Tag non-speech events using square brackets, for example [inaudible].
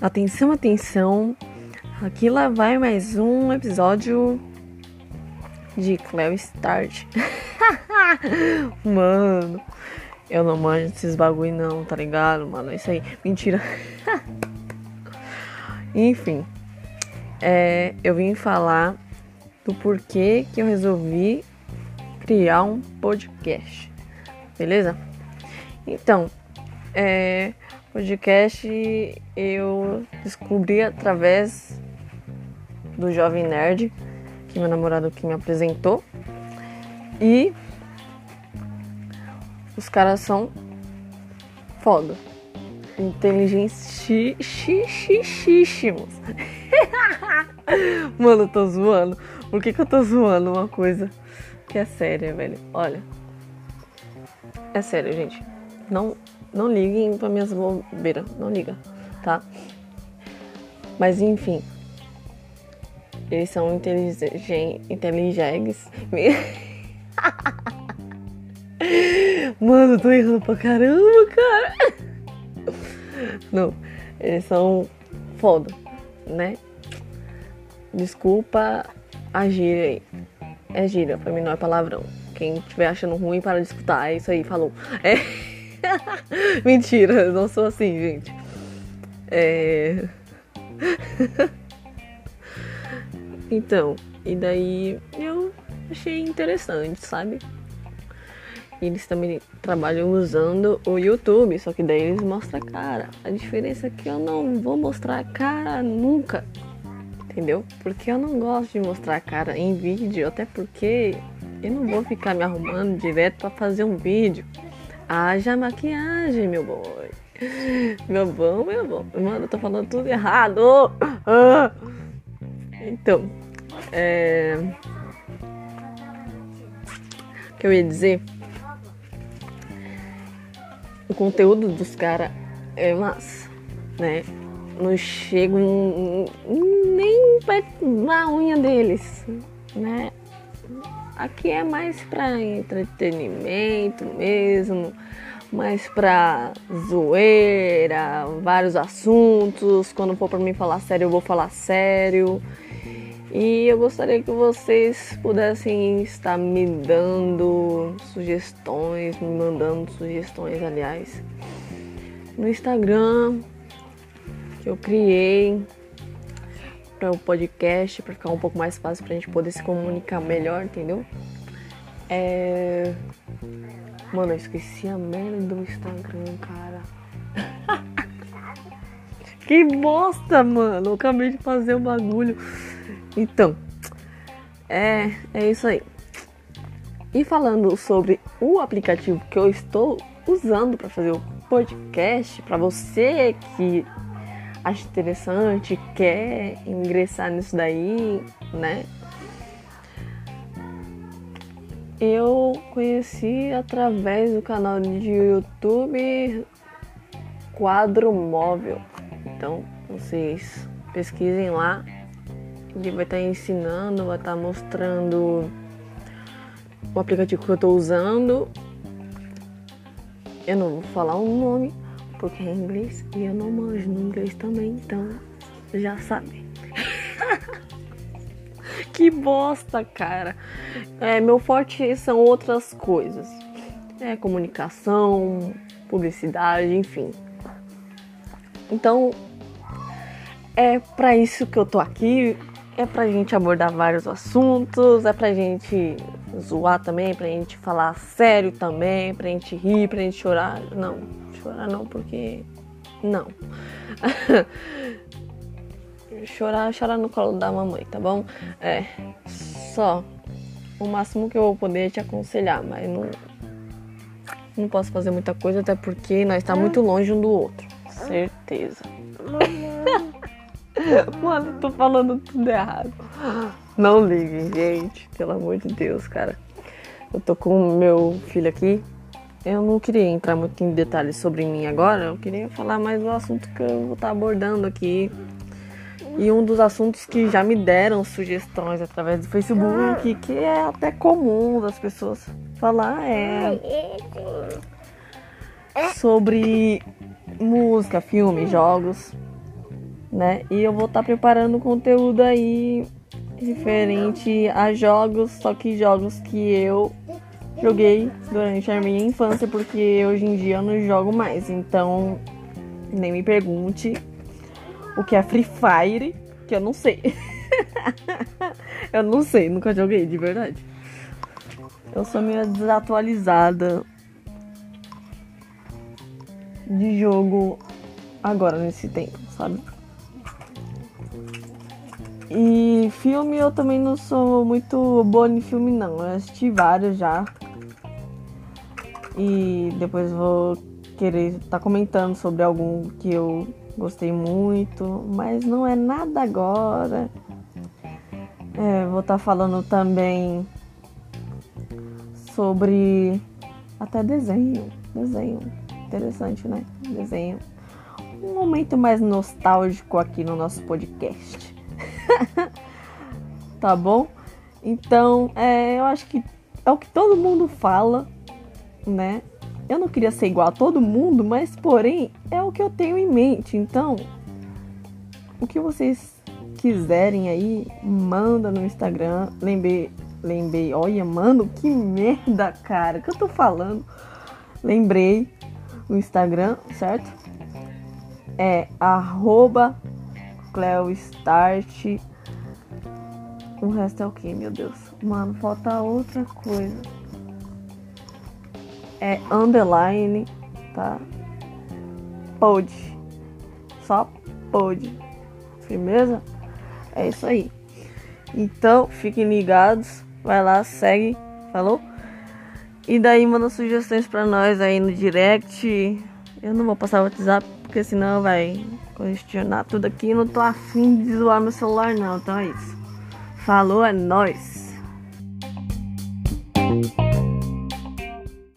Atenção, atenção. Aqui lá vai mais um episódio de Cleo Start. [laughs] mano, eu não manjo desses bagulho não, tá ligado, mano? É isso aí. Mentira. [laughs] Enfim, é, eu vim falar do porquê que eu resolvi criar um podcast. Beleza? Então, é, podcast eu descobri através do Jovem Nerd, que meu namorado que me apresentou. E os caras são foda. Inteligentíssimos. [laughs] Mano, eu tô zoando. Por que, que eu tô zoando uma coisa que é séria, velho? Olha. É sério, gente. Não, não liguem pra minhas bobeiras. Não liga, tá? Mas enfim. Eles são inteligentes. inteligentes. [laughs] Mano, eu tô errando pra caramba, cara. Não, eles são foda, né? Desculpa a gíria aí. É gíria, pra mim não é palavrão. Quem estiver achando ruim, para de escutar. É isso aí, falou. É. [laughs] Mentira, não sou assim, gente. É. [laughs] então, e daí eu achei interessante, sabe? eles também trabalham usando o YouTube, só que daí eles mostram a cara. A diferença é que eu não vou mostrar a cara nunca, entendeu? Porque eu não gosto de mostrar a cara em vídeo, até porque eu não vou ficar me arrumando direto para fazer um vídeo. Haja maquiagem, meu boy. Meu bom, meu bom. Mano, eu tô falando tudo errado. Ah. Então, é. O que eu ia dizer? o conteúdo dos caras é massa, né? Não chego nem perto da unha deles, né? Aqui é mais para entretenimento mesmo, mais para zoeira, vários assuntos. Quando for para mim falar sério, eu vou falar sério. E eu gostaria que vocês pudessem estar me dando sugestões, me mandando sugestões, aliás, no Instagram que eu criei para o podcast, para ficar um pouco mais fácil para a gente poder se comunicar melhor, entendeu? É. Mano, eu esqueci a merda do Instagram, cara. [laughs] que bosta, mano. Eu acabei de fazer o bagulho. Então, é, é isso aí. E falando sobre o aplicativo que eu estou usando para fazer o podcast, para você que acha interessante, quer ingressar nisso daí, né? Eu conheci através do canal de YouTube Quadro Móvel. Então, vocês pesquisem lá ele vai estar tá ensinando, vai estar tá mostrando o aplicativo que eu estou usando. Eu não vou falar o nome porque é inglês e eu não manjo no inglês também, então já sabe. [laughs] que bosta, cara. É, meu forte são outras coisas. É comunicação, publicidade, enfim. Então, é para isso que eu tô aqui é pra gente abordar vários assuntos, é pra gente zoar também, pra gente falar sério também, pra gente rir, pra gente chorar. Não, chorar não, porque. Não. [laughs] chorar, chorar no colo da mamãe, tá bom? É. Só. O máximo que eu vou poder é te aconselhar, mas não. Não posso fazer muita coisa, até porque nós tá muito longe um do outro. Certeza. [laughs] Mano, tô falando tudo errado. Não liguem, gente. Pelo amor de Deus, cara. Eu tô com o meu filho aqui. Eu não queria entrar muito em detalhes sobre mim agora. Eu queria falar mais do assunto que eu vou estar tá abordando aqui. E um dos assuntos que já me deram sugestões através do Facebook, que é até comum das pessoas falar, é sobre música, filme, jogos, né? E eu vou estar tá preparando conteúdo aí referente a jogos, só que jogos que eu joguei durante a minha infância, porque hoje em dia eu não jogo mais. Então, nem me pergunte o que é Free Fire, que eu não sei. [laughs] eu não sei, nunca joguei, de verdade. Eu sou meio desatualizada de jogo agora nesse tempo, sabe? E filme eu também não sou muito boa em filme não. Eu assisti vários já. E depois vou querer estar tá comentando sobre algum que eu gostei muito, mas não é nada agora. É, vou estar tá falando também sobre até desenho, desenho, interessante, né? Desenho. Um momento mais nostálgico aqui no nosso podcast. [laughs] tá bom? Então, é, eu acho que é o que todo mundo fala, né? Eu não queria ser igual a todo mundo, mas porém é o que eu tenho em mente. Então, o que vocês quiserem aí, manda no Instagram. Lembrei, lembrei, olha, mano, que merda, cara, que eu tô falando. Lembrei o Instagram, certo? É arroba Cleostart. O resto é o que, meu Deus? Mano, falta outra coisa é underline, tá? Pode. Só pode. Firmeza? É isso aí. Então, fiquem ligados. Vai lá, segue. Falou? E daí manda sugestões pra nós aí no direct. Eu não vou passar o WhatsApp, porque senão vai questionar tudo aqui. Não tô afim de zoar meu celular não, então é isso. Falou, é nóis.